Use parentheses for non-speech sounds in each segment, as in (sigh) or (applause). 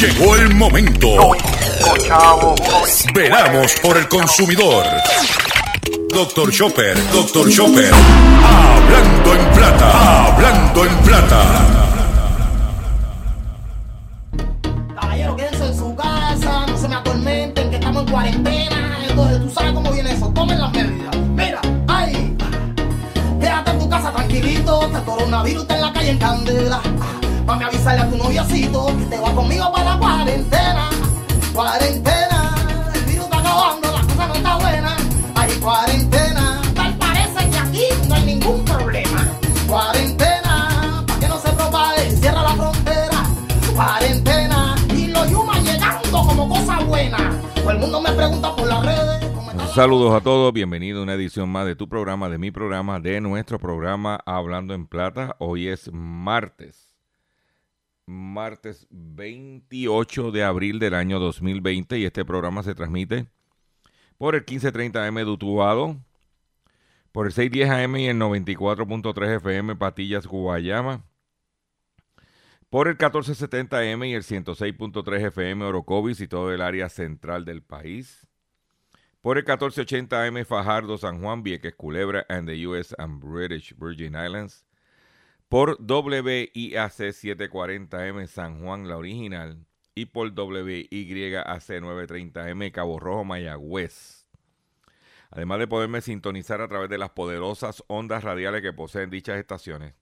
Llegó el momento. Veramos por el consumidor. Doctor Chopper, Doctor Chopper. Hablando en plata, hablando en plata. Caballero, quédense en su casa, no se me atormenten, que estamos en cuarentena. Entonces, tú sabes cómo viene eso, tomen las medidas. Mira, ay, quédate en tu casa tranquilito, este coronavirus está en la calle en candela. Mami, avisarle a tu noviocito que te va conmigo para la cuarentena. Cuarentena, el virus está acabando, la cosa no está buena. Hay cuarentena, tal parece que aquí no hay ningún problema. Cuarentena, para que no se propague, cierra la frontera. Cuarentena, y los yumas llegando como cosa buena. Todo el mundo me pregunta por las redes. ¿cómo está la- Saludos a todos, bienvenido a una edición más de tu programa, de mi programa, de nuestro programa Hablando en Plata. Hoy es martes, martes 28 de abril del año 2020 y este programa se transmite por el 1530 AM de Utuado, por el 610 AM y el 94.3 FM Patillas, Guayama, por el 1470 M y el 106.3 FM Orocovis y todo el área central del país por el 1480 AM Fajardo, San Juan, Vieques, Culebra, and the US and British Virgin Islands. Por WIAC 740M San Juan, la original. Y por WYAC 930M Cabo Rojo, Mayagüez. Además de poderme sintonizar a través de las poderosas ondas radiales que poseen dichas estaciones.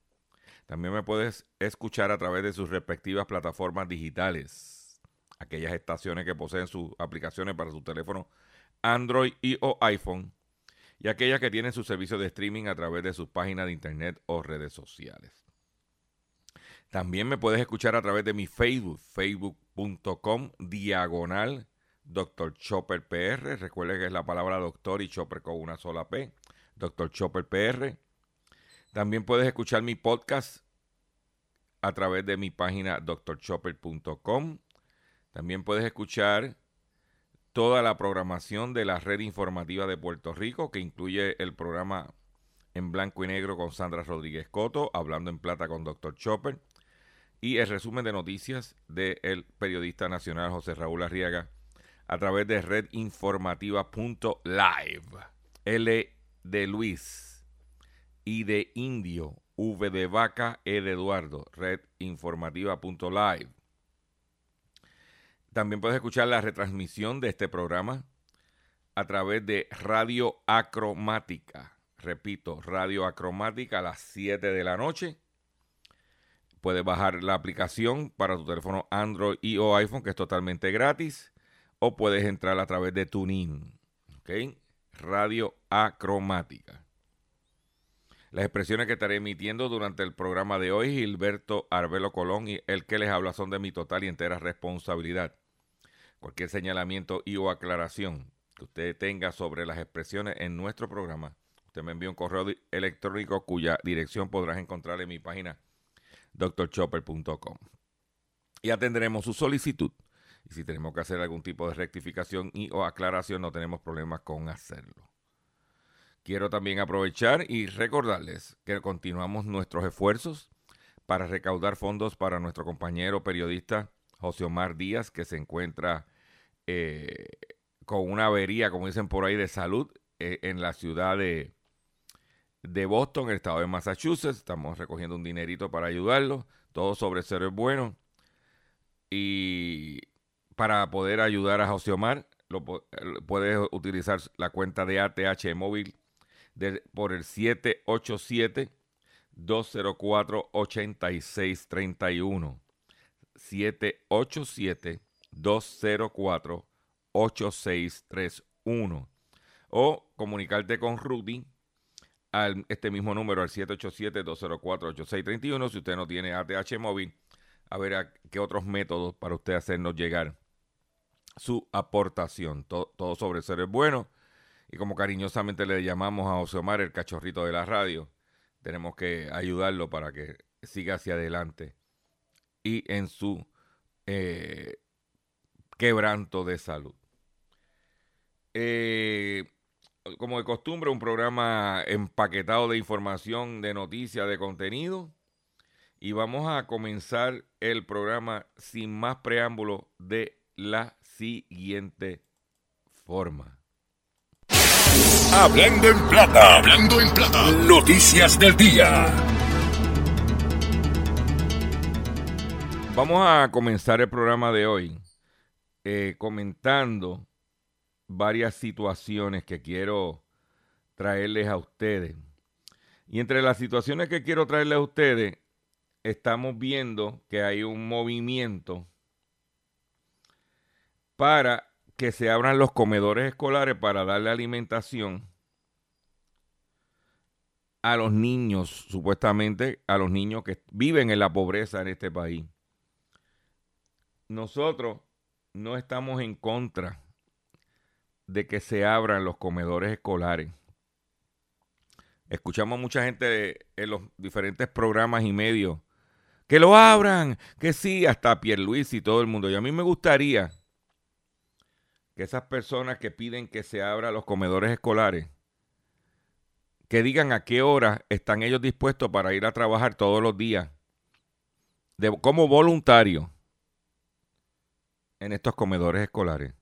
También me puedes escuchar a través de sus respectivas plataformas digitales. Aquellas estaciones que poseen sus aplicaciones para su teléfono Android y o iPhone y aquellas que tienen su servicio de streaming a través de sus páginas de internet o redes sociales. También me puedes escuchar a través de mi Facebook, facebook.com diagonal Dr. Chopper PR. Recuerde que es la palabra doctor y Chopper con una sola P. Dr. Chopper PR. También puedes escuchar mi podcast a través de mi página drchopper.com. También puedes escuchar toda la programación de la red informativa de Puerto Rico, que incluye el programa en blanco y negro con Sandra Rodríguez Coto, hablando en plata con Dr. Chopper, y el resumen de noticias del periodista nacional José Raúl Arriaga a través de redinformativa.live. L de Luis, I de Indio, V de Vaca, E de Eduardo, redinformativa.live. También puedes escuchar la retransmisión de este programa a través de Radio Acromática. Repito, Radio Acromática a las 7 de la noche. Puedes bajar la aplicación para tu teléfono Android y o iPhone, que es totalmente gratis. O puedes entrar a través de TuneIn. ¿Ok? Radio Acromática. Las expresiones que estaré emitiendo durante el programa de hoy, Gilberto Arbelo Colón y el que les habla son de mi total y entera responsabilidad. Cualquier señalamiento y o aclaración que usted tenga sobre las expresiones en nuestro programa, usted me envía un correo electrónico cuya dirección podrás encontrar en mi página drchopper.com. Y atenderemos su solicitud. Y si tenemos que hacer algún tipo de rectificación y o aclaración, no tenemos problemas con hacerlo. Quiero también aprovechar y recordarles que continuamos nuestros esfuerzos para recaudar fondos para nuestro compañero periodista José Omar Díaz, que se encuentra eh, con una avería, como dicen por ahí, de salud eh, en la ciudad de, Boston, en el estado de Massachusetts. Estamos recogiendo un dinerito para ayudarlo. Todo sobre cero es bueno. Y para poder ayudar a José Omar, lo, pu- puedes utilizar la cuenta de ATH móvil por el 787-204-8631. 787-204-8631. O comunicarte con Rudy al este mismo número, al 787-204-8631. Si usted no tiene ATH móvil, a ver qué otros métodos para usted hacernos llegar su aportación. To- todo sobre ser es bueno. Y como cariñosamente le llamamos a José Omar el cachorrito de la radio, tenemos que ayudarlo para que siga hacia adelante y en su eh, quebranto de salud. Eh, como de costumbre, un programa empaquetado de información, de noticias, de contenido. y vamos a comenzar el programa sin más preámbulo de la siguiente forma. Hablando en plata, hablando en plata, noticias del día. Vamos a comenzar el programa de hoy eh, comentando varias situaciones que quiero traerles a ustedes. Y entre las situaciones que quiero traerles a ustedes, estamos viendo que hay un movimiento para que se abran los comedores escolares para darle alimentación a los niños, supuestamente a los niños que viven en la pobreza en este país. Nosotros no estamos en contra de que se abran los comedores escolares. Escuchamos a mucha gente en los diferentes programas y medios que lo abran, que sí, hasta Luis y todo el mundo. Y a mí me gustaría que esas personas que piden que se abran los comedores escolares, que digan a qué hora están ellos dispuestos para ir a trabajar todos los días, como voluntario en estos comedores escolares.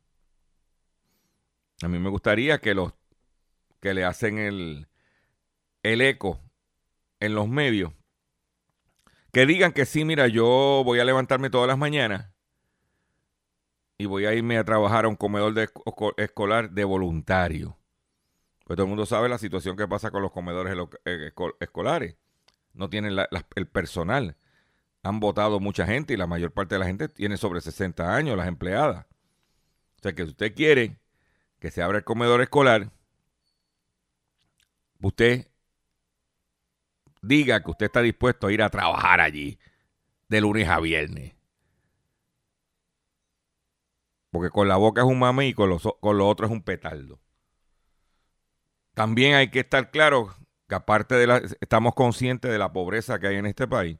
A mí me gustaría que los que le hacen el, el eco en los medios, que digan que sí, mira, yo voy a levantarme todas las mañanas y voy a irme a trabajar a un comedor de, escolar de voluntario. Pues todo el mundo sabe la situación que pasa con los comedores eh, escolares. No tienen el personal. Han votado mucha gente y la mayor parte de la gente tiene sobre 60 años, las empleadas. O sea que si usted quiere que se abra el comedor escolar, usted diga que usted está dispuesto a ir a trabajar allí de lunes a viernes. Porque con la boca es un mame y con, lo otro es un petardo. También hay que estar claro que aparte de la, estamos conscientes de la pobreza que hay en este país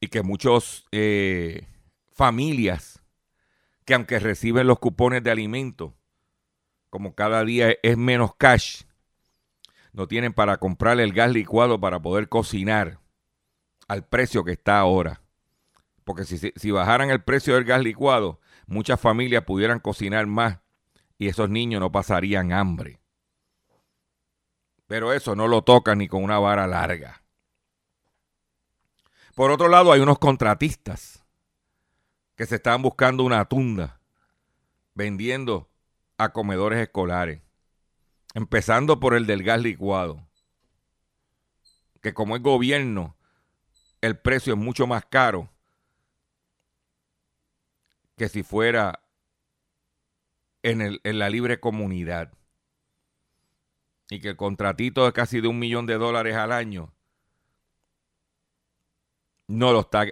y que muchas eh, familias que aunque reciben los cupones de alimentos, como cada día es menos cash, no tienen para comprar el gas licuado para poder cocinar al precio que está ahora. Porque si, si bajaran el precio del gas licuado, muchas familias pudieran cocinar más y esos niños no pasarían hambre. Pero eso no lo tocan ni con una vara larga. Por otro lado, hay unos contratistas que se están buscando una tunda vendiendo a comedores escolares. Empezando por el del gas licuado. Que como es gobierno, el precio es mucho más caro que si fuera en, la libre comunidad. Y que el contratito es casi de un millón de dólares al año no lo está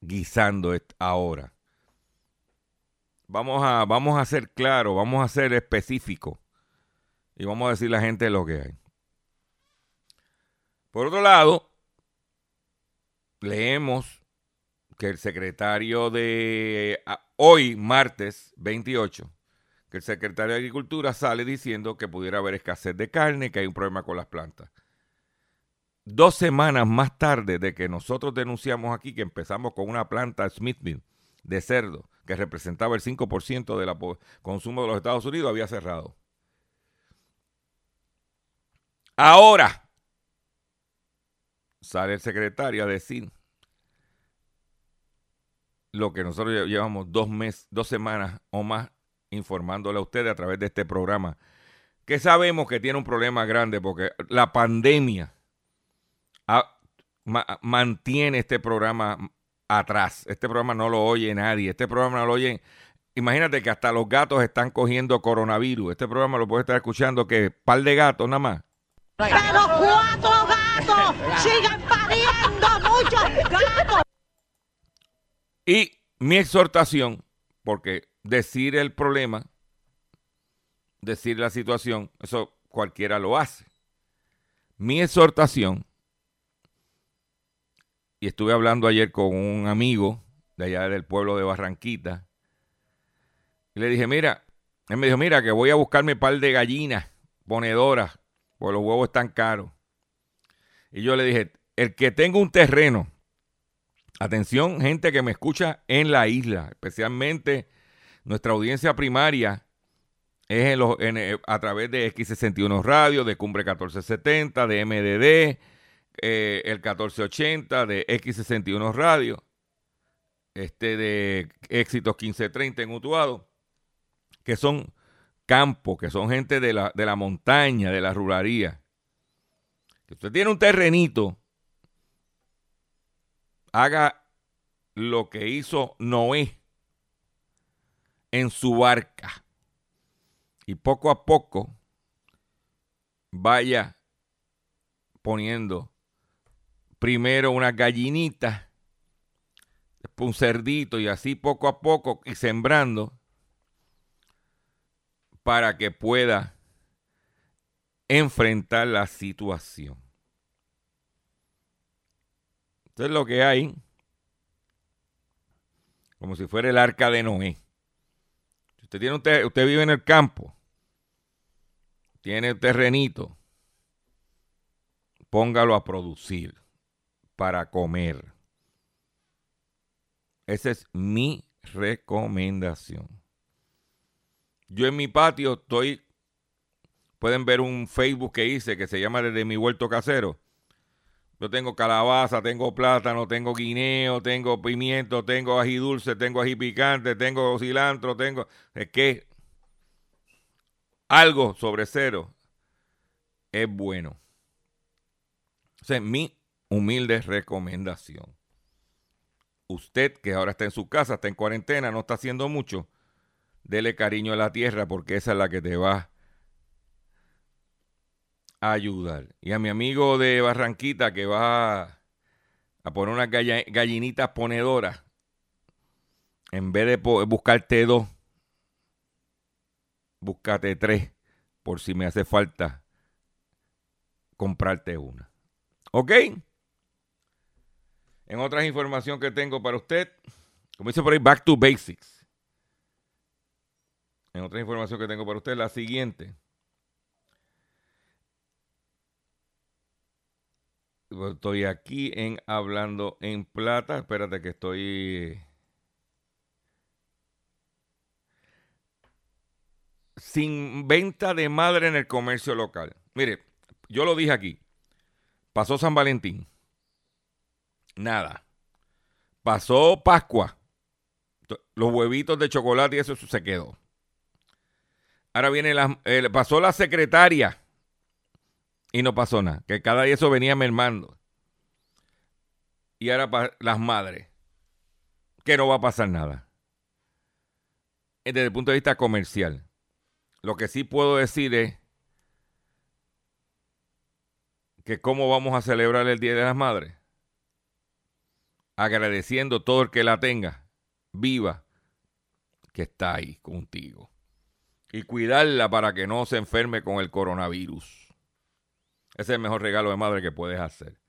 guisando ahora. Vamos a, vamos a ser claros, vamos a ser específicos y vamos a decir a la gente lo que hay. Por otro lado, leemos que el secretario de hoy, martes 28, que el secretario de Agricultura sale diciendo que pudiera haber escasez de carne, que hay un problema con las plantas. Dos semanas más tarde de que nosotros denunciamos aquí que empezamos con una planta Smithfield de cerdo que representaba el 5% del consumo de los Estados Unidos, había cerrado. Ahora sale el secretario a decir lo que nosotros llevamos dos meses, dos semanas o más informándole a ustedes a través de este programa, que sabemos que tiene un problema grande porque la pandemia mantiene este programa atrás. Este programa no lo oye nadie. Este programa no lo oye. Imagínate que hasta los gatos están cogiendo coronavirus. Este programa lo puede estar escuchando que par de gatos nada más. Pero cuatro gatos sigan pariendo muchos gatos. Y mi exhortación, porque decir el problema, decir la situación, eso cualquiera lo hace. Mi exhortación, y estuve hablando ayer con un amigo de allá del pueblo de Barranquita, y le dije, mira, él me dijo, mira, que voy a buscarme un par de gallinas ponedoras porque los huevos están caros. Y yo le dije, el que tenga un terreno, atención, gente que me escucha en la isla, especialmente nuestra audiencia primaria es en los, eh, a través de X61 Radio, de Cumbre 1470, de MDD, eh, el 1480, de X61 Radio, este de Éxitos 1530 en Utuado, que son campos, que son gente de la, de la montaña, de la ruralía. Que usted tiene un terrenito, haga lo que hizo Noé en su barca. Y poco a poco vaya poniendo primero una gallinita, después un cerdito y así poco a poco y sembrando para que pueda enfrentar la situación. Esto es lo que hay, como si fuera el arca de Noé. Usted, tiene usted, usted vive en el campo, tiene un terrenito, póngalo a producir para comer. Esa es mi recomendación. Yo en mi patio estoy, pueden ver un Facebook que hice que se llama Desde mi huerto casero. Yo tengo calabaza, tengo plátano, tengo guineo, tengo pimiento, tengo ají dulce, tengo ají picante, tengo cilantro, tengo... Es que algo sobre cero es bueno. Esa es mi humilde recomendación. Usted que ahora está en su casa, está en cuarentena, no está haciendo mucho, dele cariño a la tierra porque esa es la que te va a ayudar. Y a mi amigo de Barranquita que va a poner unas gallinitas ponedoras, en vez de buscarte dos, búscate tres, por si me hace falta comprarte una. ¿Ok? En otras información que tengo para usted, como dice por ahí, back to basics. En otra información que tengo para usted, la siguiente. Estoy aquí en Hablando en Plata. Espérate que estoy... Sin venta de madre en el comercio local. Mire, yo lo dije aquí. Pasó San Valentín. Nada. Pasó Pascua. Los huevitos de chocolate y eso se quedó. Ahora viene la, pasó la secretaria y no pasó nada, que cada día eso venía mermando. Y ahora las madres, que no va a pasar nada. Desde el punto de vista comercial. Lo que sí puedo decir es que cómo vamos a celebrar el Día de las Madres. Agradeciendo todo el que la tenga, viva, que está ahí contigo y cuidarla para que no se enferme con el coronavirus. Ese es el mejor regalo de madre que puedes hacer.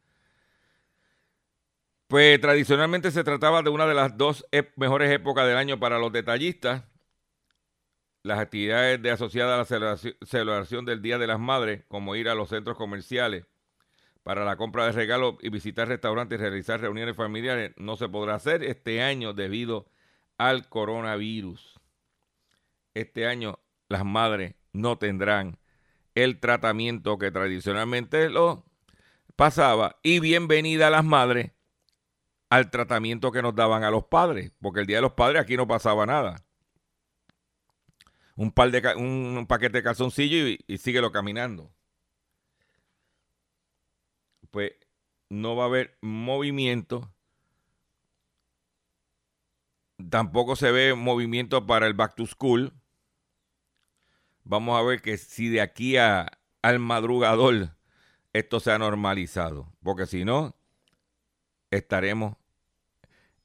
Pues tradicionalmente se trataba de una de las dos mejores épocas del año para los detallistas. Las actividades de asociadas a la celebración del Día de las Madres, como ir a los centros comerciales para la compra de regalos y visitar restaurantes y realizar reuniones familiares, no se podrá hacer este año debido al coronavirus. Este año las madres no tendrán el tratamiento que tradicionalmente lo pasaba. Y bienvenida a las madres al tratamiento que nos daban a los padres, porque el Día de los Padres aquí no pasaba nada. Un, par de, un, paquete de calzoncillo y, y síguelo caminando. Pues no va a haber movimiento. Tampoco se ve movimiento para el back to school vamos a ver que si de aquí a, al madrugador esto se ha normalizado, porque si no, estaremos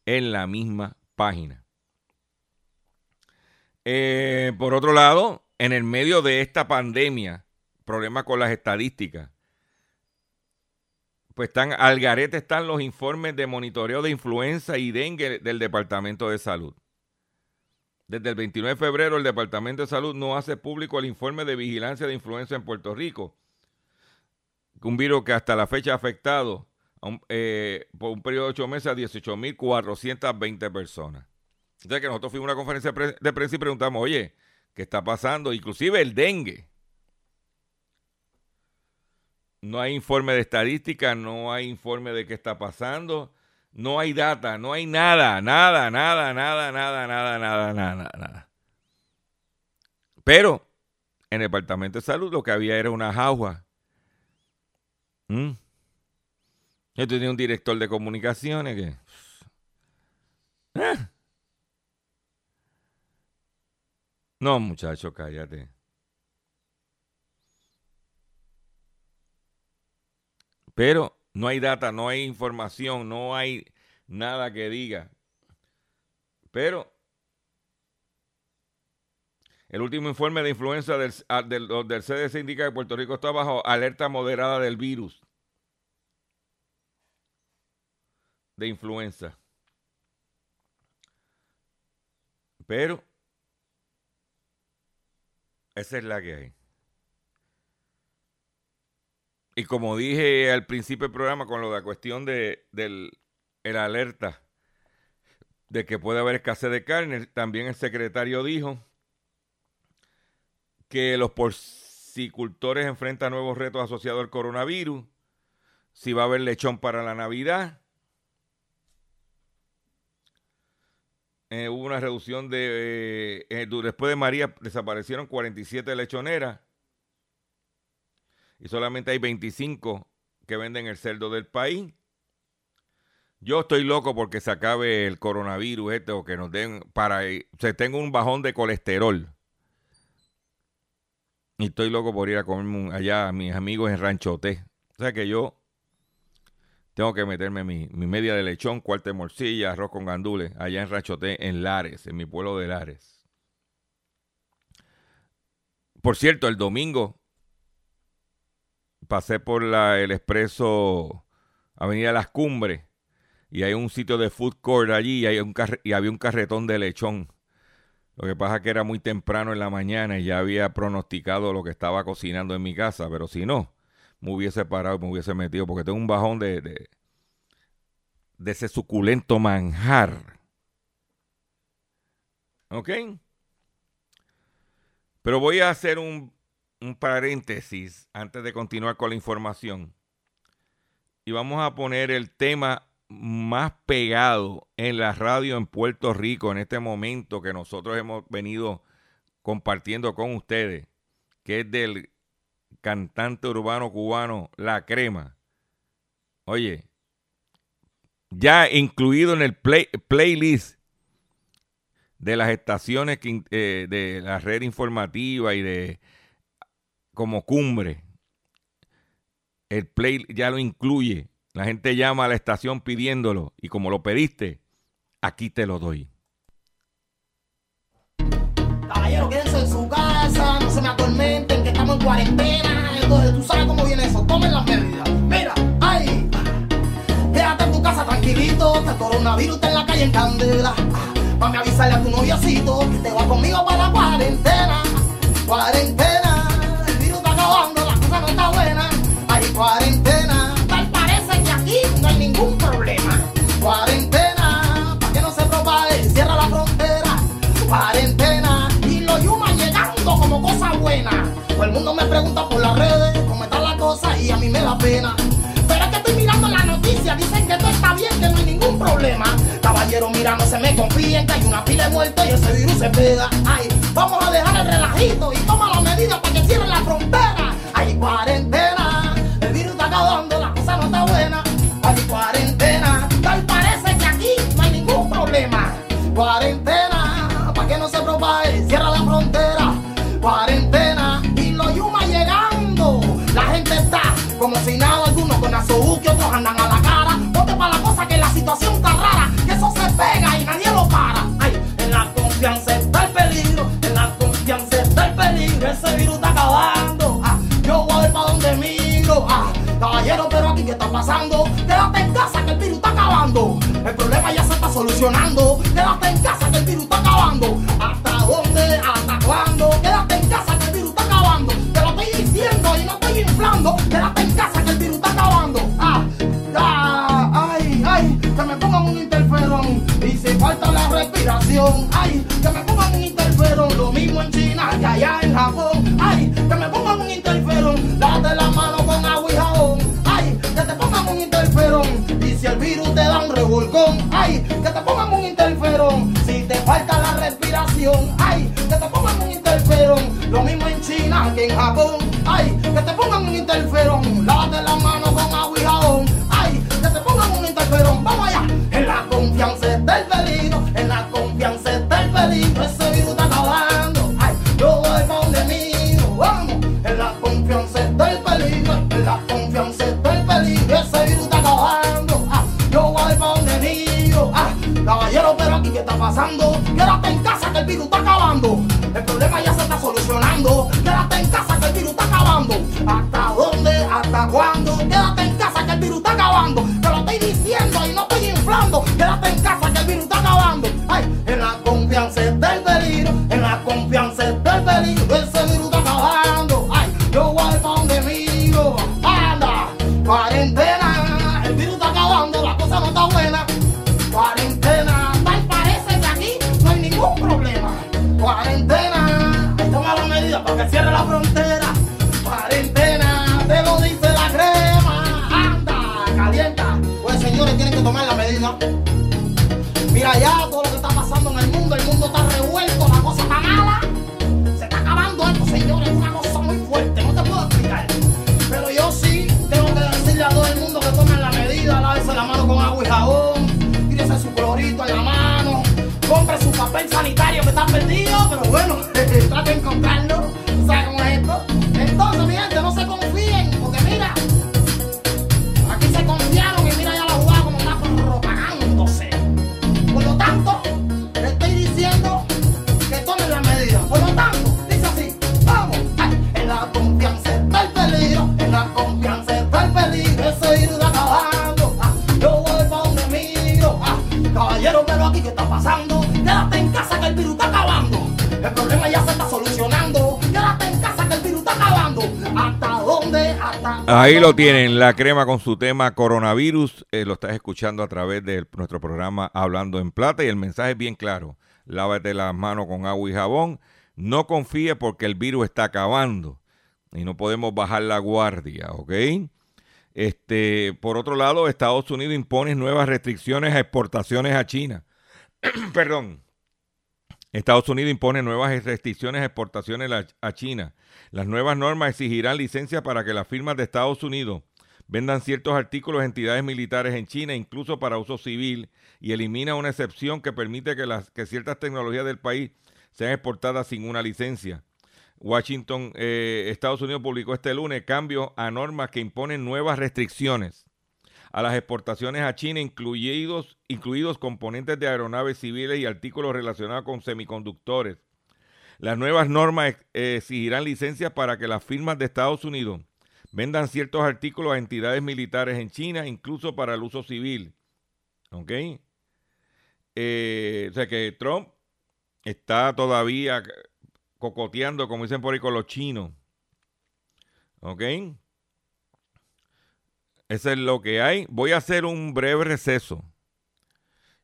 en la misma página. Eh, por otro lado, en el medio de esta pandemia, problemas con las estadísticas, pues están al garete están los informes de monitoreo de influenza y dengue del Departamento de Salud. Desde el 29 de febrero, el Departamento de Salud no hace público el informe de vigilancia de influenza en Puerto Rico. Un virus que hasta la fecha ha afectado eh, por un periodo de ocho meses a 18.420 personas. Entonces que nosotros fuimos a una conferencia de prensa y preguntamos, oye, ¿qué está pasando? Inclusive el dengue. No hay informe de estadística, no hay informe de qué está pasando, no hay data, no hay nada, nada, nada, nada, nada, nada, nada, nada, nada. Pero en el departamento de salud lo que había era una jauja. ¿Mm? Yo tenía un director de comunicaciones que... ¿Eh? No, muchacho, cállate. Pero no hay data, no hay información, no hay nada que diga. Pero el último informe de influenza del, ah, del, CDC indica que Puerto Rico está bajo alerta moderada del virus de influenza. Pero esa es la que hay. Y como dije al principio del programa con lo de la cuestión de del el alerta de que puede haber escasez de carne, también el secretario dijo que los porcicultores enfrentan nuevos retos asociados al coronavirus, si va a haber lechón para la Navidad. Eh, hubo una reducción de... Eh, después de María desaparecieron 47 lechoneras y solamente hay 25 que venden el cerdo del país. Yo estoy loco porque se acabe el coronavirus este o que nos den para... Se tengo un bajón de colesterol. Y estoy loco por ir a comerme allá a mis amigos en Ranchote. O sea que yo tengo que meterme mi, mi media de lechón, cuarto de morcilla, arroz con gandules, allá en Ranchote, en Lares, en mi pueblo de Lares. Por cierto, el domingo pasé por el expreso Avenida Las Cumbres y hay un sitio de food court allí y, había un carretón de lechón. Lo que pasa es que era muy temprano en la mañana y ya había pronosticado lo que estaba cocinando en mi casa, pero si no, me hubiese parado y me hubiese metido porque tengo un bajón de, de, ese suculento manjar. ¿Ok? Pero voy a hacer un, un paréntesis antes de continuar con la información. Y vamos a poner el tema más pegado en la radio en Puerto Rico en este momento que nosotros hemos venido compartiendo con ustedes, que es del cantante urbano cubano La Crema. Oye, ya incluido en el playlist de las estaciones eh, de la red informativa y de como cumbre, el play ya lo incluye la gente llama a la estación pidiéndolo y como lo pediste, aquí te lo doy. Caballero, quédense en su casa, no se me atormenten, que estamos en cuarentena. Entonces tú sabes cómo viene eso, tomen las medidas. Mira, ay, quédate en tu casa tranquilito, este coronavirus está en la calle en candela. Mami, avisarle a tu noviocito que te va conmigo para la cuarentena. Cuarentena, el acabando, la cosa no está buena. Hay cuarentena. Cuarentena, para que no se propague, cierra la frontera. Cuarentena, y los yumas llegando como cosa buena. Todo el mundo me pregunta por las redes cómo está la cosa y a mí me da pena. Pero es que estoy mirando la noticia, dicen que todo está bien, que no hay ningún problema. Caballero, mira, no se me confíen que hay una pila de muertos y ese virus se pega. Ay, vamos a dejar el relajito y toma las medidas para que cierren la frontera. body. Pasando. Quédate en casa que el virus está acabando. El problema ya se está solucionando. Quédate en casa que el virus está acabando. Te pongan un interferón, lávate la mano con agua y. Ay, que te pongan un interferón, vamos allá. En la confianza está el peligro, en la confianza está el peligro. Ese virus está acabando. Ay, yo voy pa' donde miro, vamos. En la confianza está el peligro, en la confianza está el peligro. Ese virus está acabando. Ah, yo voy pa' donde miro. Ah, caballero, pero aquí qué está pasando. Quédate que está perdido. Ahí lo tienen, la crema con su tema coronavirus. eh, lo estás escuchando a través de nuestro programa Hablando en Plata y el mensaje es bien claro. Lávate las manos con agua y jabón. No confíe porque el virus está acabando y no podemos bajar la guardia, ¿ok? Este, por otro lado, Estados Unidos impone nuevas restricciones a exportaciones a China. (clears throat) Perdón. Estados Unidos impone nuevas restricciones a exportaciones a- China. Las nuevas normas exigirán licencias para que las firmas de Estados Unidos vendan ciertos artículos a entidades militares en China, incluso para uso civil, y elimina una excepción que permite que, las, que ciertas tecnologías del país sean exportadas sin una licencia. Washington, eh, Estados Unidos publicó este lunes cambios a normas que imponen nuevas restricciones a las exportaciones a China, incluidos, incluidos componentes de aeronaves civiles y artículos relacionados con semiconductores. Las nuevas normas exigirán licencias para que las firmas de Estados Unidos vendan ciertos artículos a entidades militares en China, incluso para el uso civil. ¿Ok? Eh, o sea que Trump está todavía cocoteando, como dicen por ahí, con los chinos. ¿Ok? Eso es lo que hay. Voy a hacer un breve receso.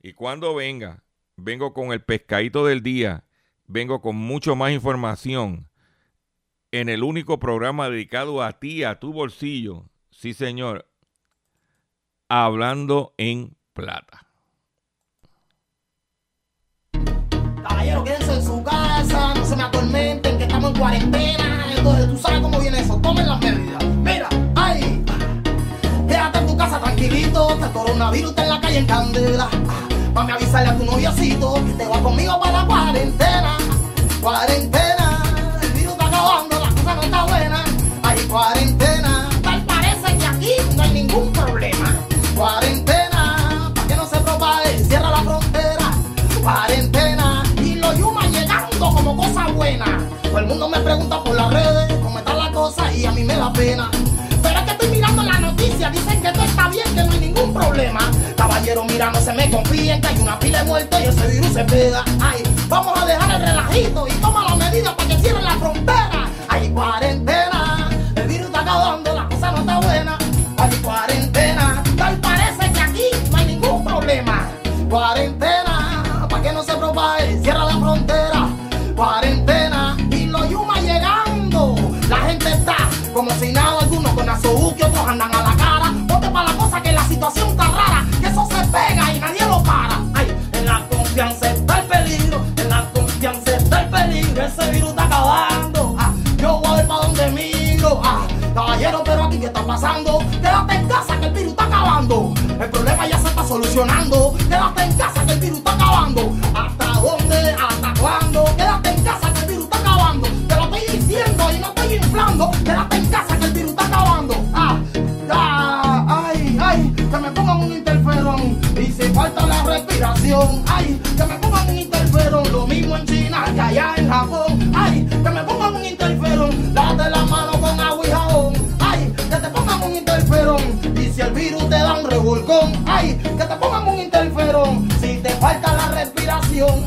Y cuando venga, vengo con el pescadito del día. Vengo con mucho más información. En el único programa dedicado a ti, a tu bolsillo. Sí, señor. Hablando en plata. Caballero, quédense en su casa, no se me atormenten, que estamos en cuarentena. Entonces, tú sabes cómo viene eso. Tomen las medidas. Mira, tranquilito. Este coronavirus está en la calle en candela. Mami, avisarle a tu noviocito que te va conmigo para la cuarentena. Cuarentena, el virus está acabando, la cosa no está buena. Hay cuarentena, tal parece que aquí no hay ningún problema. Cuarentena, para que no se propague, cierra la frontera. Cuarentena, y los yumas llegando como cosa buena. Todo el mundo me pregunta por las redes cómo está la cosa y a mí me da pena. Caballero, mira, no se me confíen, que hay una pila de y ese virus se pega. Ay, vamos a dejar el relajito y toma las medidas para que cierren la frontera. Hay cuarentena, el virus está acabando, la cosa no está buena. Hay cuarentena, Quédate en casa que el virus está acabando. El problema ya se está solucionando. Quédate en casa que el virus está acabando. ¿Hasta dónde? ¿Hasta cuándo? Quédate en casa que el virus está acabando. Te lo estoy diciendo y no estoy inflando. Quédate en casa que el virus está acabando. Ah, ah, ay, ay, que me pongan un interferón. Y si falta la respiración, ay, que me pongan un interferón. Lo mismo en China que allá en Japón. Ay, que me pongan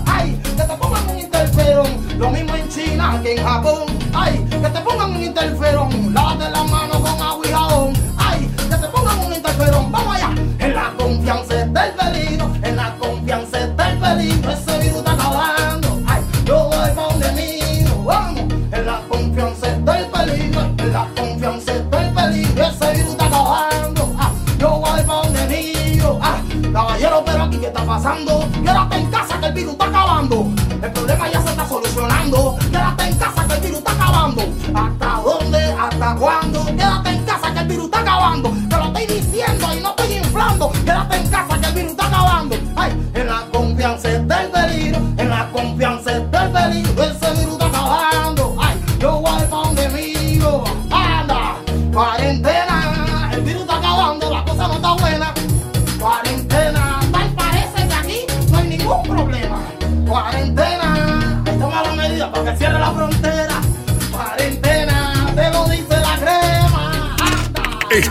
ay, que te pongan un interferón. Lo mismo en China que en Japón, ay, que te pongan un interferón. Lávate la mano con agua y en casa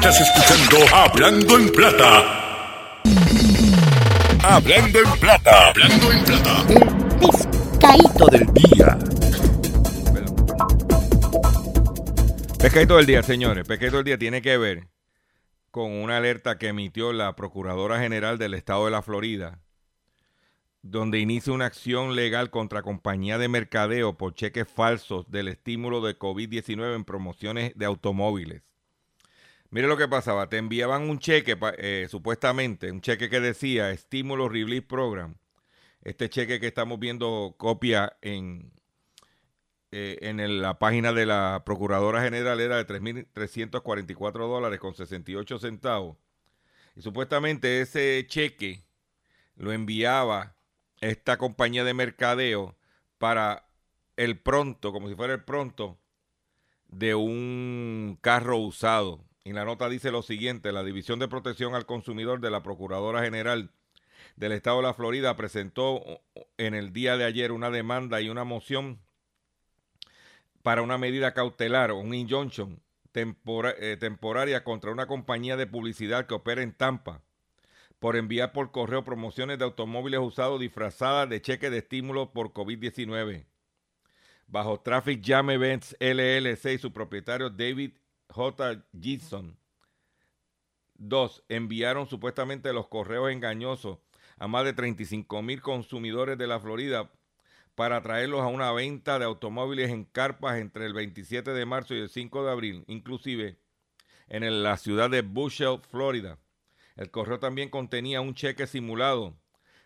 Estás escuchando Hablando en Plata. Hablando en Plata. Hablando en Plata. Pescadito del día. Pescadito del día, señores. Pescadito del día tiene que ver con una alerta que emitió la Procuradora General del Estado de la Florida, donde inicia una acción legal contra compañía de mercadeo por cheques falsos del estímulo de COVID-19 en promociones de automóviles. Mire lo que pasaba, te enviaban un cheque, eh, supuestamente, un cheque que decía Estímulo Relief Program. Este cheque que estamos viendo copia en, eh, en la página de la Procuradora General era de 3.344 dólares con 68 centavos. Y supuestamente ese cheque lo enviaba esta compañía de mercadeo para el pronto, como si fuera el pronto, de un carro usado. Y la nota dice lo siguiente, la División de Protección al Consumidor de la Procuradora General del Estado de la Florida presentó en el día de ayer una demanda y una moción para una medida cautelar un injunction tempora- eh, temporaria contra una compañía de publicidad que opera en Tampa por enviar por correo promociones de automóviles usados disfrazadas de cheques de estímulo por COVID-19. Bajo Traffic Jam Events LLC y su propietario David J. Gibson. Dos, enviaron supuestamente los correos engañosos a más de 35 mil consumidores de la Florida para traerlos a una venta de automóviles en carpas entre el 27 de marzo y el 5 de abril, inclusive en la ciudad de Bushel, Florida. El correo también contenía un cheque simulado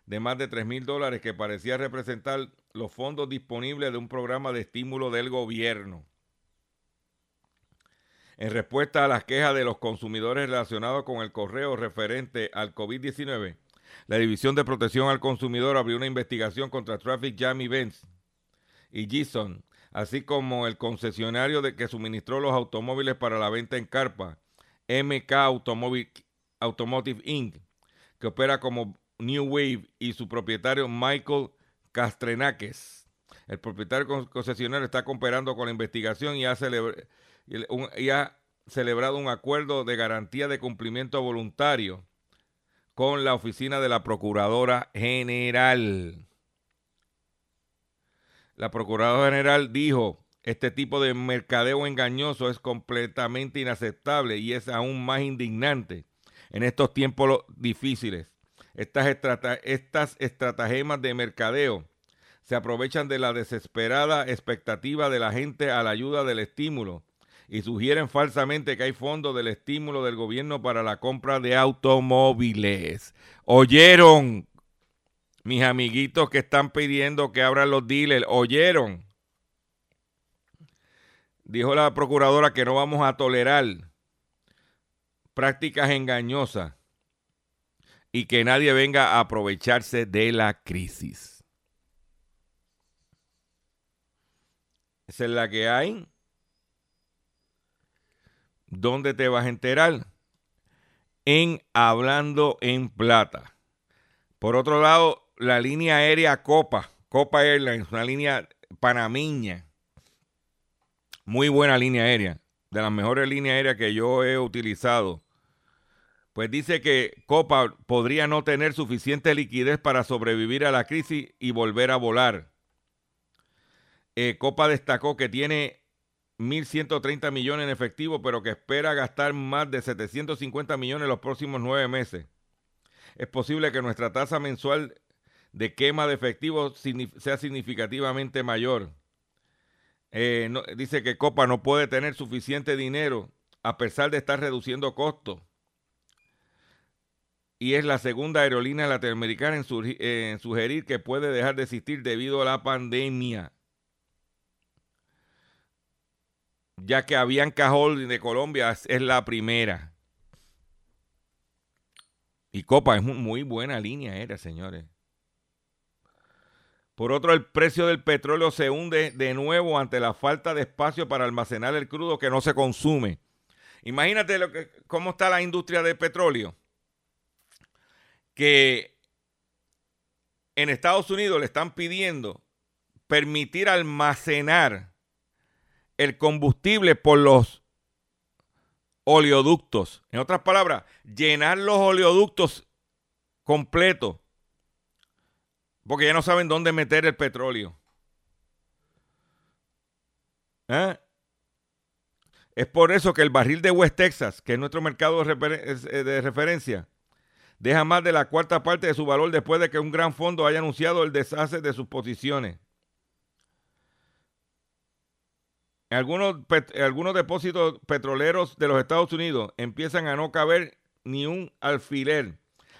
de más de 3 mil dólares que parecía representar los fondos disponibles de un programa de estímulo del gobierno. En respuesta a las quejas de los consumidores relacionados con el correo referente al COVID-19, la División de Protección al Consumidor abrió una investigación contra Traffic Jam Events y Gison, así como el concesionario de que suministró los automóviles para la venta en carpa, MK Automotive, Inc., que opera como New Wave, y su propietario Michael Castrenakes. El propietario con- concesionario está cooperando con la investigación y ha, celebra- y ha celebrado un acuerdo de garantía de cumplimiento voluntario con la oficina de la Procuradora General. La Procuradora General dijo, este tipo de mercadeo engañoso es completamente inaceptable y es aún más indignante en estos tiempos difíciles. Estas, estas estratagemas de mercadeo se aprovechan de la desesperada expectativa de la gente a la ayuda del estímulo y sugieren falsamente que hay fondos del estímulo del gobierno para la compra de automóviles. ¿Oyeron? Mis amiguitos que están pidiendo que abran los dealers, ¿oyeron? Dijo la procuradora que no vamos a tolerar prácticas engañosas y que nadie venga a aprovecharse de la crisis. Esa es la que hay. ¿Dónde te vas a enterar? En Hablando en Plata. Por otro lado, la línea aérea Copa, Copa Airlines, una línea panameña. Muy buena línea aérea, de las mejores líneas aéreas que yo he utilizado. Pues dice que Copa podría no tener suficiente liquidez para sobrevivir a la crisis y volver a volar. Eh, Copa destacó que tiene 1.130 millones en efectivo, pero que espera gastar más de 750 millones en los próximos nueve meses. Es posible que nuestra tasa mensual de quema de efectivo sea significativamente mayor. Eh, dice que Copa no puede tener suficiente dinero a pesar de estar reduciendo costos. Y es la segunda aerolínea latinoamericana en, en sugerir que puede dejar de existir debido a la pandemia. Ya que Avianca Holding de Colombia es la primera. Y Copa es muy buena línea aérea, señores. Por otro, el precio del petróleo se hunde de nuevo ante la falta de espacio para almacenar el crudo que no se consume. Imagínate lo que, cómo está la industria del petróleo. Que en Estados Unidos le están pidiendo permitir almacenar el combustible por los oleoductos. En otras palabras, llenar los oleoductos completos. Porque ya no saben dónde meter el petróleo. ¿Eh? Es por eso que el barril de West Texas, que es nuestro mercado eh, de referencia, deja más de la cuarta parte de su valor después de que un gran fondo haya anunciado el deshace de sus posiciones. Algunos, algunos depósitos petroleros de los Estados Unidos empiezan a no caber ni un alfiler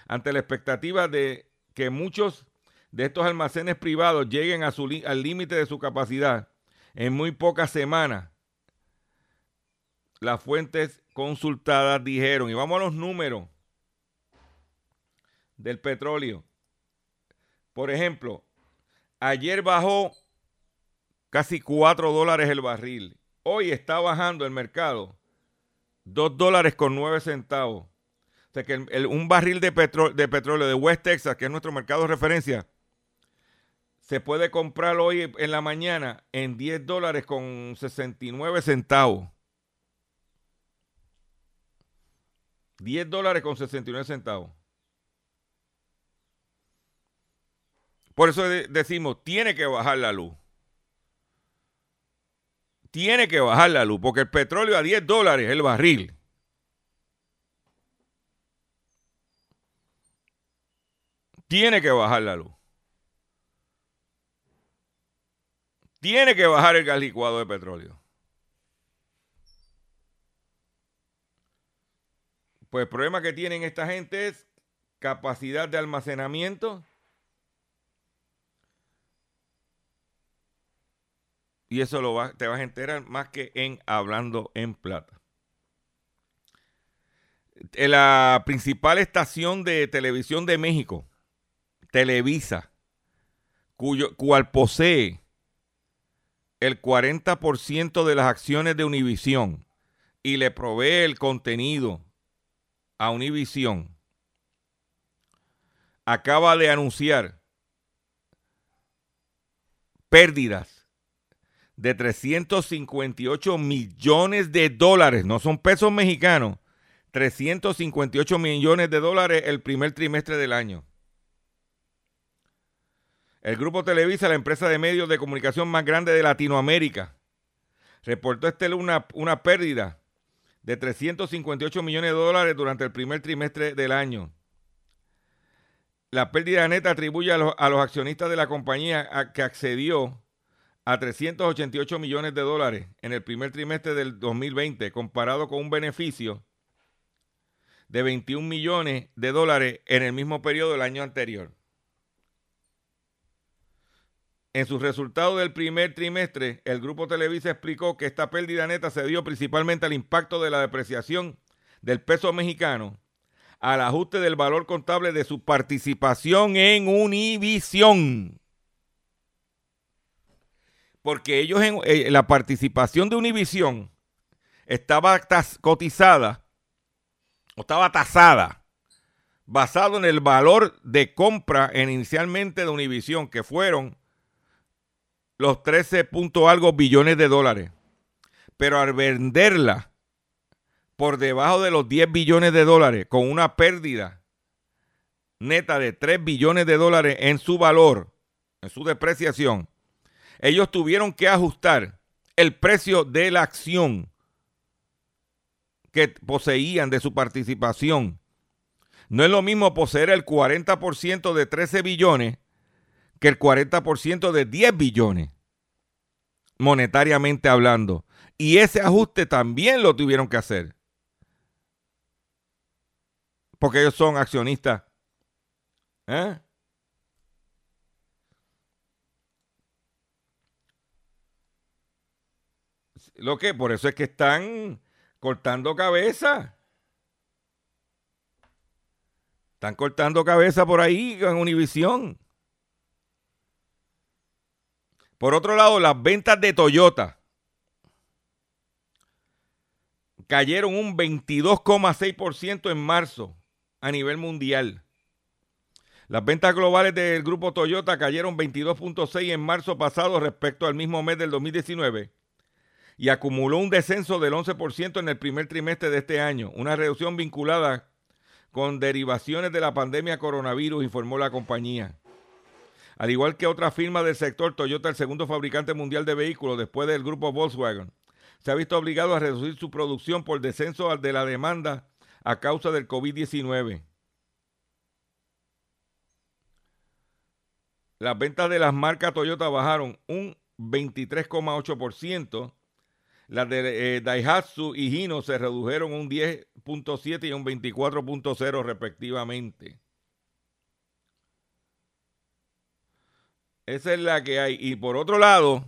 ante la expectativa de que muchos de estos almacenes privados lleguen a su, al límite de su capacidad en muy pocas semanas. Las fuentes consultadas dijeron, y vamos a los números del petróleo. Por ejemplo, ayer bajó casi 4 dólares el barril. Hoy está bajando el mercado 2 dólares con 9 centavos. O sea que un barril de, de petróleo de West Texas, que es nuestro mercado de referencia, se puede comprar hoy en la mañana en 10 dólares con 69 centavos. 10 dólares con 69 centavos. Por eso decimos, tiene que bajar la luz tiene que bajar la luz, porque el petróleo a 10 dólares el barril. Tiene que bajar la luz. Tiene que bajar el gas licuado de petróleo. Pues el problema que tienen esta gente es capacidad de almacenamiento Y eso lo te vas a enterar más que en Hablando en Plata. Eh, la principal estación de televisión de México, Televisa, cuyo, cual posee el 40% de las acciones de Univisión y le provee el contenido a Univisión, acaba de anunciar pérdidas de 358 millones de dólares, no son pesos mexicanos, 358 millones de dólares el primer trimestre del año. El grupo Televisa, la empresa de medios de comunicación más grande de Latinoamérica, reportó este una, una pérdida de 358 millones de dólares durante el primer trimestre del año. La pérdida neta atribuye a los, a los accionistas de la compañía a que accedió a 388 millones de dólares en el primer trimestre del 2020, comparado con un beneficio de 21 millones de dólares en el mismo periodo del año anterior. En sus resultados del primer trimestre, el grupo Televisa explicó que esta pérdida neta se dio principalmente al impacto de la depreciación del peso mexicano al ajuste del valor contable de su participación en Univisión. Porque ellos en eh, la participación de Univisión estaba cotizada o estaba tasada basado en el valor de compra inicialmente de Univisión, que fueron los 13 punto algo billones de dólares. Pero al venderla por debajo de los 10 billones de dólares, con una pérdida neta de 3 billones de dólares en su valor, en su depreciación, ellos tuvieron que ajustar el precio de la acción que poseían de su participación. No es lo mismo poseer el 40% de 13 billones que el 40% de 10 billones, monetariamente hablando. Y ese ajuste también lo tuvieron que hacer porque ellos son accionistas. ¿Eh? Lo que, por eso es que están cortando cabeza. Están cortando cabeza por ahí en Univisión. Por otro lado, las ventas de Toyota cayeron un 22,6% en marzo a nivel mundial. Las ventas globales del grupo Toyota cayeron 22.6 en marzo pasado respecto al mismo mes del 2019 y acumuló un descenso del 11% en el primer trimestre de este año, una reducción vinculada con derivaciones de la pandemia coronavirus, informó la compañía. Al igual que otras firmas del sector, Toyota, el segundo fabricante mundial de vehículos después del grupo Volkswagen, se ha visto obligado a reducir su producción por descenso de la demanda a causa del COVID-19. Las ventas de las marcas Toyota bajaron un 23,8%. Las de eh, Daihatsu y Hino se redujeron un 10.7 y un 24.0 respectivamente. Esa es la que hay. Y por otro lado,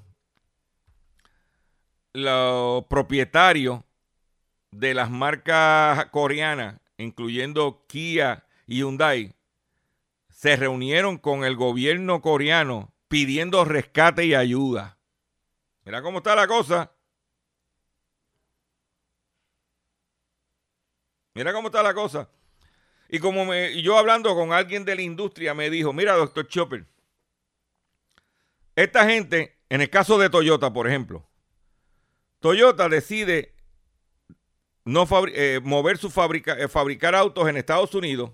los propietarios de las marcas coreanas, incluyendo Kia y Hyundai, se reunieron con el gobierno coreano pidiendo rescate y ayuda. Mira cómo está la cosa. Mira cómo está la cosa. Y como me, yo hablando con alguien de la industria me dijo, mira, doctor Chopper, esta gente, en el caso de Toyota, por ejemplo, Toyota decide no eh, mover su fábrica, eh, fabricar autos en Estados Unidos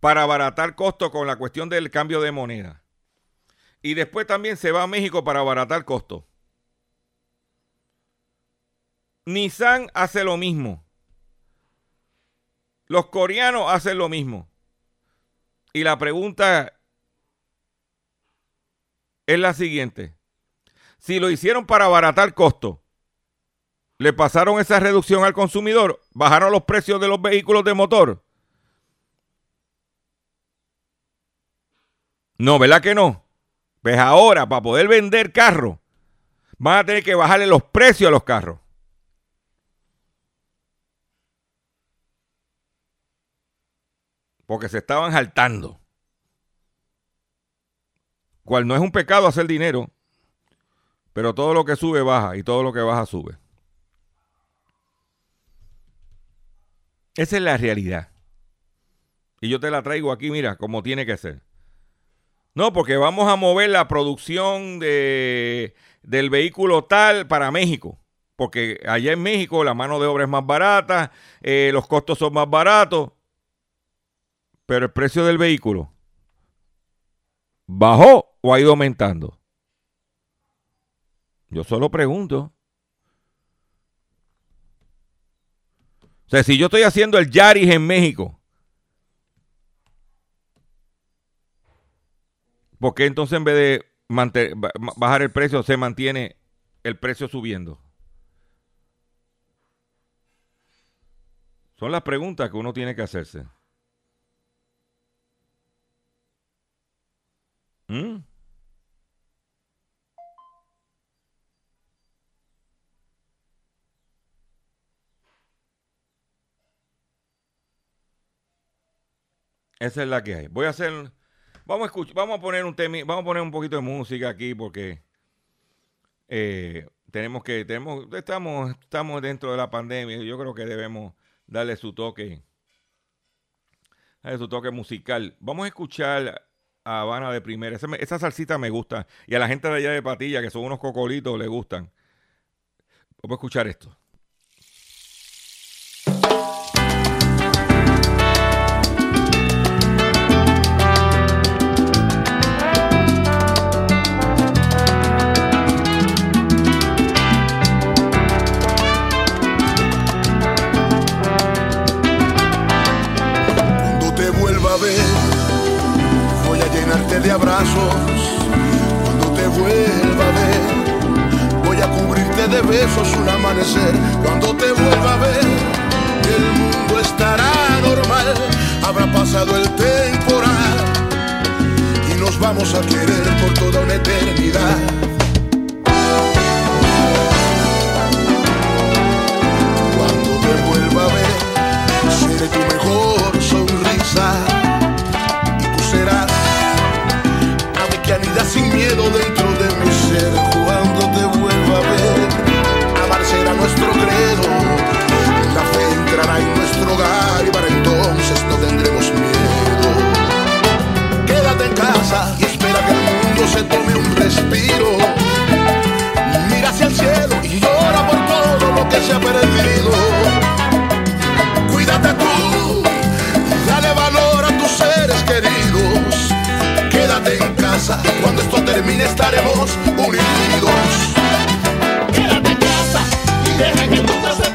para abaratar costos con la cuestión del cambio de moneda. Y después también se va a México para abaratar costos. Nissan hace lo mismo. Los coreanos hacen lo mismo. Y la pregunta es la siguiente. Si lo hicieron para abaratar costos, le pasaron esa reducción al consumidor, bajaron los precios de los vehículos de motor. No, ¿verdad que no? Pues ahora, para poder vender carros, van a tener que bajarle los precios a los carros. Porque se estaban saltando. Cual no es un pecado hacer dinero, pero todo lo que sube baja y todo lo que baja sube. Esa es la realidad. Y yo te la traigo aquí, mira, como tiene que ser. No, porque vamos a mover la producción de, del vehículo tal para México. Porque allá en México la mano de obra es más barata, eh, los costos son más baratos. Pero el precio del vehículo bajó o ha ido aumentando. Yo solo pregunto. O sea, si yo estoy haciendo el Yaris en México, ¿por qué entonces en vez de bajar el precio se mantiene el precio subiendo? Son las preguntas que uno tiene que hacerse. Mm. Esa es la que hay. Voy a hacer. Vamos a escuchar, vamos a poner un tema, vamos a poner un poquito de música aquí porque eh, tenemos que, tenemos, estamos, estamos dentro de la pandemia. Yo creo que debemos darle su toque, darle su toque musical. Vamos a escuchar Habana de primera. Esa, esa salsita me gusta. Y a la gente de allá de Patilla, que son unos cocolitos, le gustan. Vamos a escuchar esto. De abrazos. Cuando te vuelva a ver, voy a cubrirte de besos un amanecer. Cuando te vuelva a ver, el mundo estará normal. Habrá pasado el temporal y nos vamos a querer por toda una eternidad. Cuando te vuelva a ver, seré tu mejor sin miedo dentro de mi ser cuando te vuelva a ver. Amar será nuestro credo la fe entrará en nuestro hogar y para entonces no tendremos miedo. Quédate en casa y espera que el mundo se tome un respiro. Mira hacia el cielo y llora por todo lo que se ha perdido Quédate en casa, cuando esto termine estaremos unidos. Quédate en casa y deja que el mundo se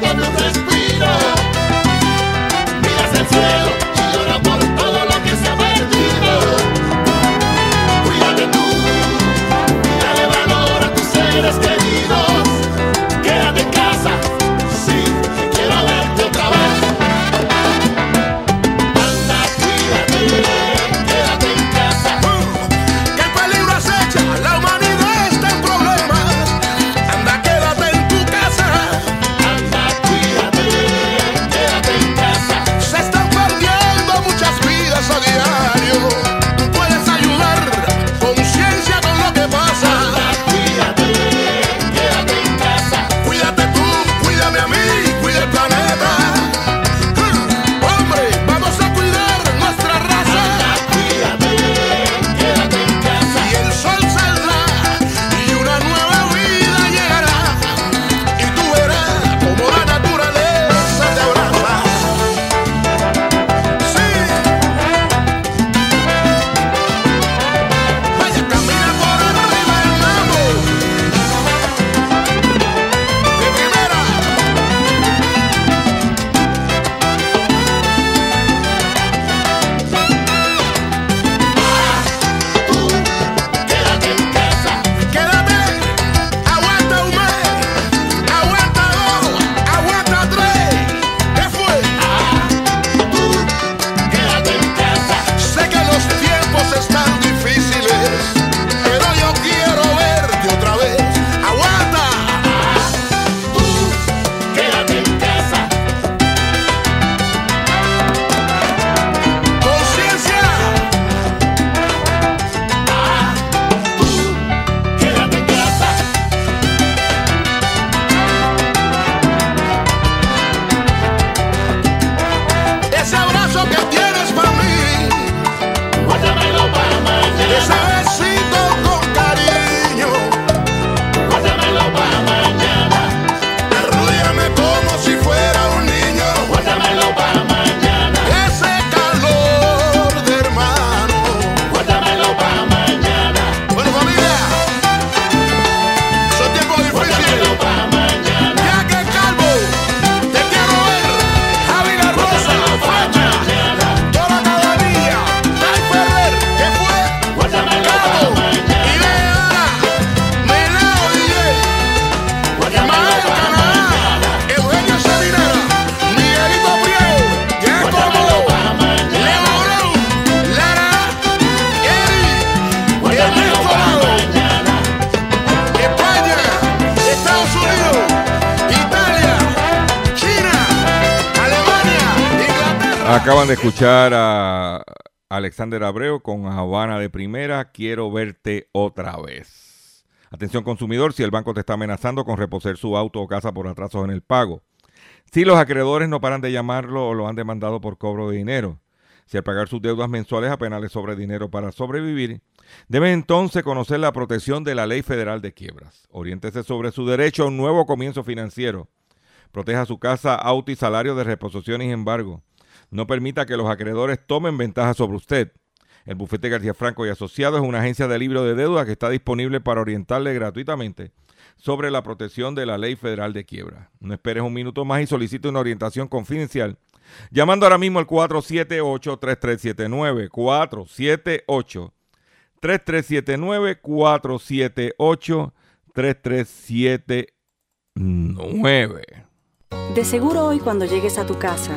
escuchar a Alexander Abreu con Habana de primera, quiero verte otra vez. Atención consumidor, si el banco te está amenazando con reposer su auto o casa por atrasos en el pago. Si los acreedores no paran de llamarlo o lo han demandado por cobro de dinero. Si al pagar sus deudas mensuales apenas le sobre dinero para sobrevivir, debe entonces conocer la protección de la Ley Federal de Quiebras. Oriéntese sobre su derecho a un nuevo comienzo financiero. Proteja su casa, auto y salario de reposición y embargo. No permita que los acreedores tomen ventaja sobre usted. El bufete García Franco y Asociados es una agencia de libro de deuda que está disponible para orientarle gratuitamente sobre la protección de la ley federal de quiebra. No esperes un minuto más y solicite una orientación confidencial llamando ahora mismo al 478-3379. 478-3379. 478-3379. De seguro hoy cuando llegues a tu casa,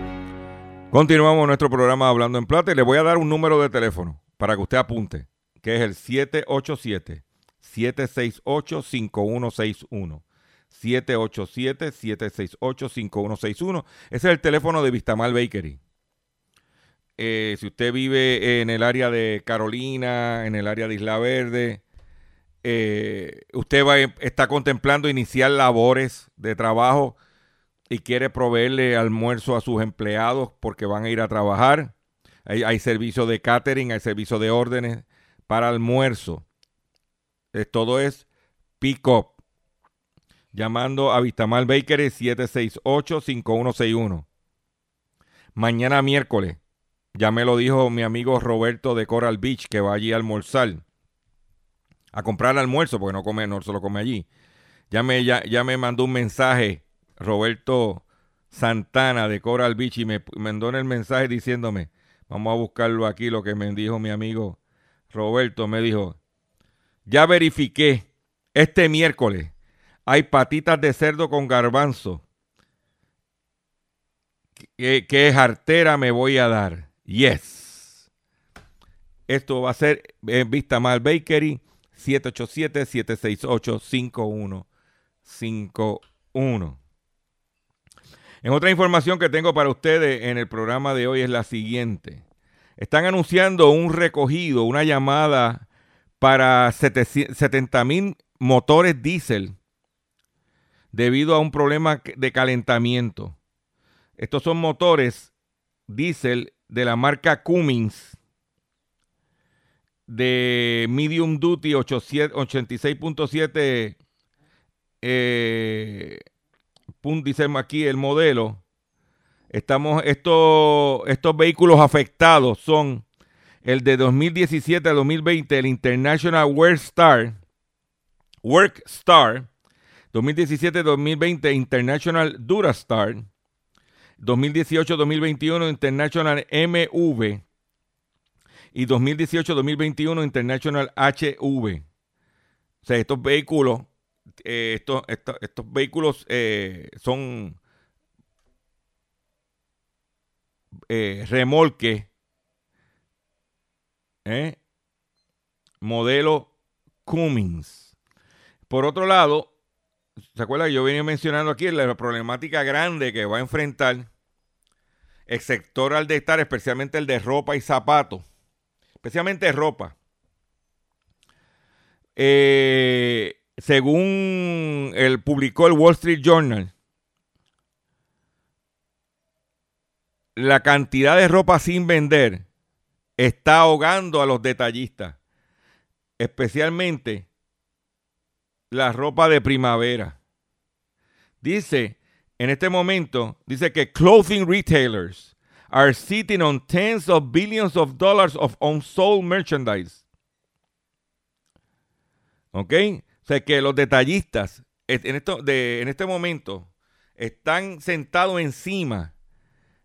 Continuamos nuestro programa Hablando en Plata y le voy a dar un número de teléfono para que usted apunte, que es el 787-768-5161. 787-768-5161. Ese es el teléfono de Vistamal Bakery. Eh, si usted vive en el área de Carolina, en el área de Isla Verde, eh, usted va, está contemplando iniciar labores de trabajo y quiere proveerle almuerzo a sus empleados porque van a ir a trabajar. Hay, hay servicio de catering, hay servicio de órdenes para almuerzo. Eh, todo es pick up. Llamando a Vistamal Bakery 768-5161. Mañana miércoles, ya me lo dijo mi amigo Roberto de Coral Beach, que va allí a almorzar. A comprar almuerzo, porque no come, no se lo come allí. Ya me, ya, ya me mandó un mensaje Roberto Santana de Coral Beach y me mandó el mensaje diciéndome, vamos a buscarlo aquí, lo que me dijo mi amigo Roberto, me dijo, ya verifiqué, este miércoles hay patitas de cerdo con garbanzo. ¿Qué, jartera me voy a dar? Yes. Esto va a ser en Vista Mal Bakery 787-768-5151. En otra información que tengo para ustedes en el programa de hoy es la siguiente. Están anunciando un recogido, una llamada para 70 mil motores diésel debido a un problema de calentamiento. Estos son motores diésel de la marca Cummins de medium duty 86.7 eh, dice aquí el modelo. Estamos, estos, estos vehículos afectados son el de 2017 a 2020, el International Work Star, Work Star, 2017-2020 International Durastar, 2018-2021 International MV y 2018-2021 International HV. O sea, estos vehículos eh, estos, estos, vehículos eh, son eh, remolque modelo Cummins. Por otro lado, ¿se acuerdan? Yo venía mencionando aquí la problemática grande que va a enfrentar el sector al de estar, especialmente el de ropa y zapatos, especialmente ropa. Eh, según el publicó el Wall Street Journal, la cantidad de ropa sin vender está ahogando a los detallistas, especialmente la ropa de primavera. Dice, en este momento, dice que clothing retailers are sitting on tens of billions of dollars of unsold merchandise. ¿Ok? O sea, que los detallistas en, esto, de, en este momento están sentados encima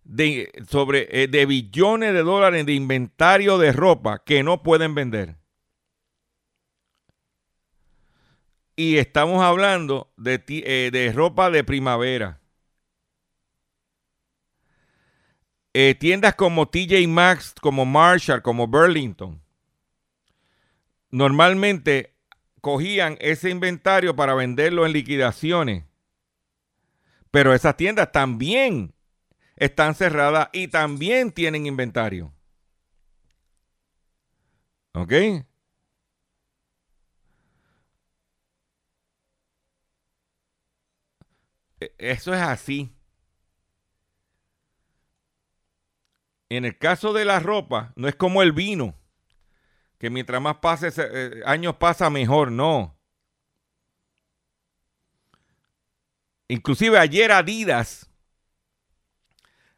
de, sobre, eh, de billones de dólares de inventario de ropa que no pueden vender. Y estamos hablando de, eh, de ropa de primavera. Eh, tiendas como TJ Maxx, como Marshall, como Burlington. Normalmente cogían ese inventario para venderlo en liquidaciones. Pero esas tiendas también están cerradas y también tienen inventario. ¿Ok? E- Eso es así. En el caso de la ropa, no es como el vino, que mientras más pase, eh, años pasa mejor, no. Inclusive ayer Adidas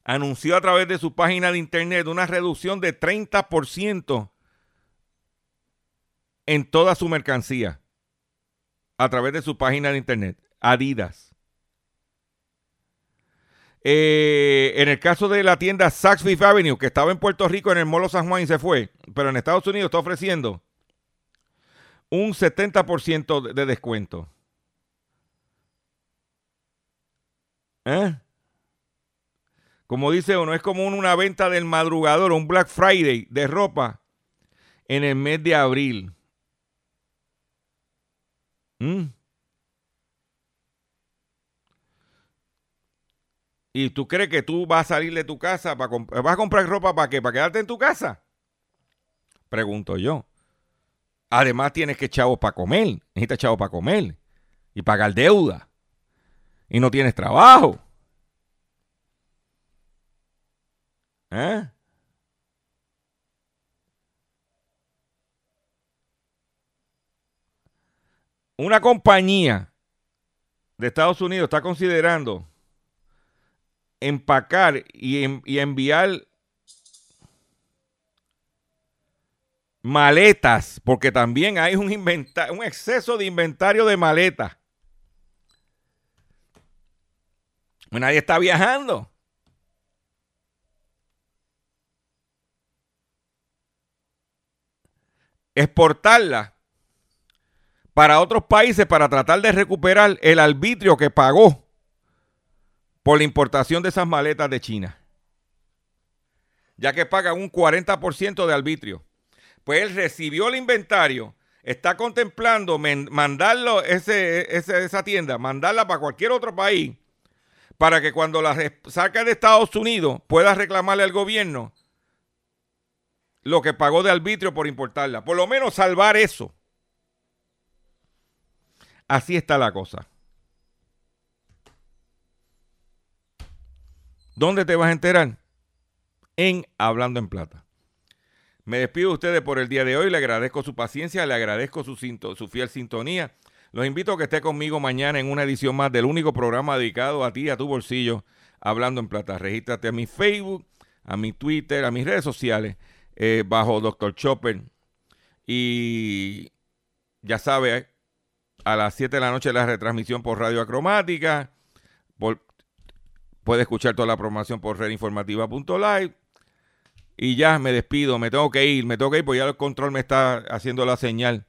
anunció a través de su página de internet una reducción de 30% en toda su mercancía a través de su página de internet. Adidas. Eh, en el caso de la tienda Saks Fifth Avenue, que estaba en Puerto Rico en el Molo San Juan y se fue, pero en Estados Unidos está ofreciendo un 70% de- de descuento. ¿Eh? Como dice uno, es como un- una venta del madrugador, un Black Friday de ropa en el mes de abril. ¿Mm? ¿Y tú crees que tú vas a salir de tu casa para vas a comprar ropa para qué? ¿Para quedarte en tu casa? Pregunto yo. Además tienes que chavos para comer, necesitas chavos para comer y pagar deuda. Y no tienes trabajo. ¿Eh? Una compañía de Estados Unidos está considerando empacar y, en- y enviar maletas, porque también hay un, un exceso de inventario de maletas. Nadie está viajando. Exportarla para otros países para tratar de recuperar el arbitrio que pagó por la importación de esas maletas de China. Ya que pagan un 40% de arbitrio. Pues él recibió el inventario, está contemplando mandarlo, ese, ese- esa tienda, mandarla para cualquier otro país, para que cuando la saque de Estados Unidos pueda reclamarle al gobierno lo que pagó de arbitrio por importarla. Por lo menos salvar eso. Así está la cosa. ¿Dónde te vas a enterar? En Hablando en Plata. Me despido de ustedes por el día de hoy. Le agradezco su paciencia, le agradezco su, su fiel sintonía. Los invito a que esté conmigo mañana en una edición más del único programa dedicado a ti, a tu bolsillo, Hablando en Plata. Regístrate a mi Facebook, a mi Twitter, a mis redes sociales, eh, bajo Dr. Chopper. Y ya sabes, a las 7 de la noche la retransmisión por Radio Acromática. Por, puede escuchar toda la programación por redinformativa.live. Y ya me despido, me tengo que ir, me tengo que ir porque ya el control me está haciendo la señal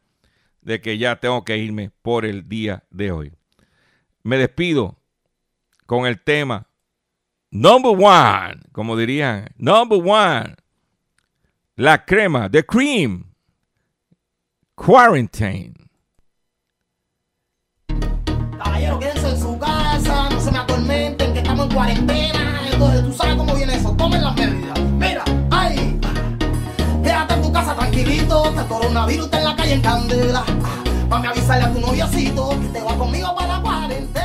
de que ya tengo que irme por el día de hoy. Me despido con el tema number one, como dirían, number one, la crema, the cream, quarantine. Cuarentena. Entonces, tú sabes cómo viene eso, tomen las medidas. Mira, ay, quédate en tu casa tranquilito, que el coronavirus está en la calle en candela. Mami, avisarle a tu noviacito que te va conmigo para la cuarentena.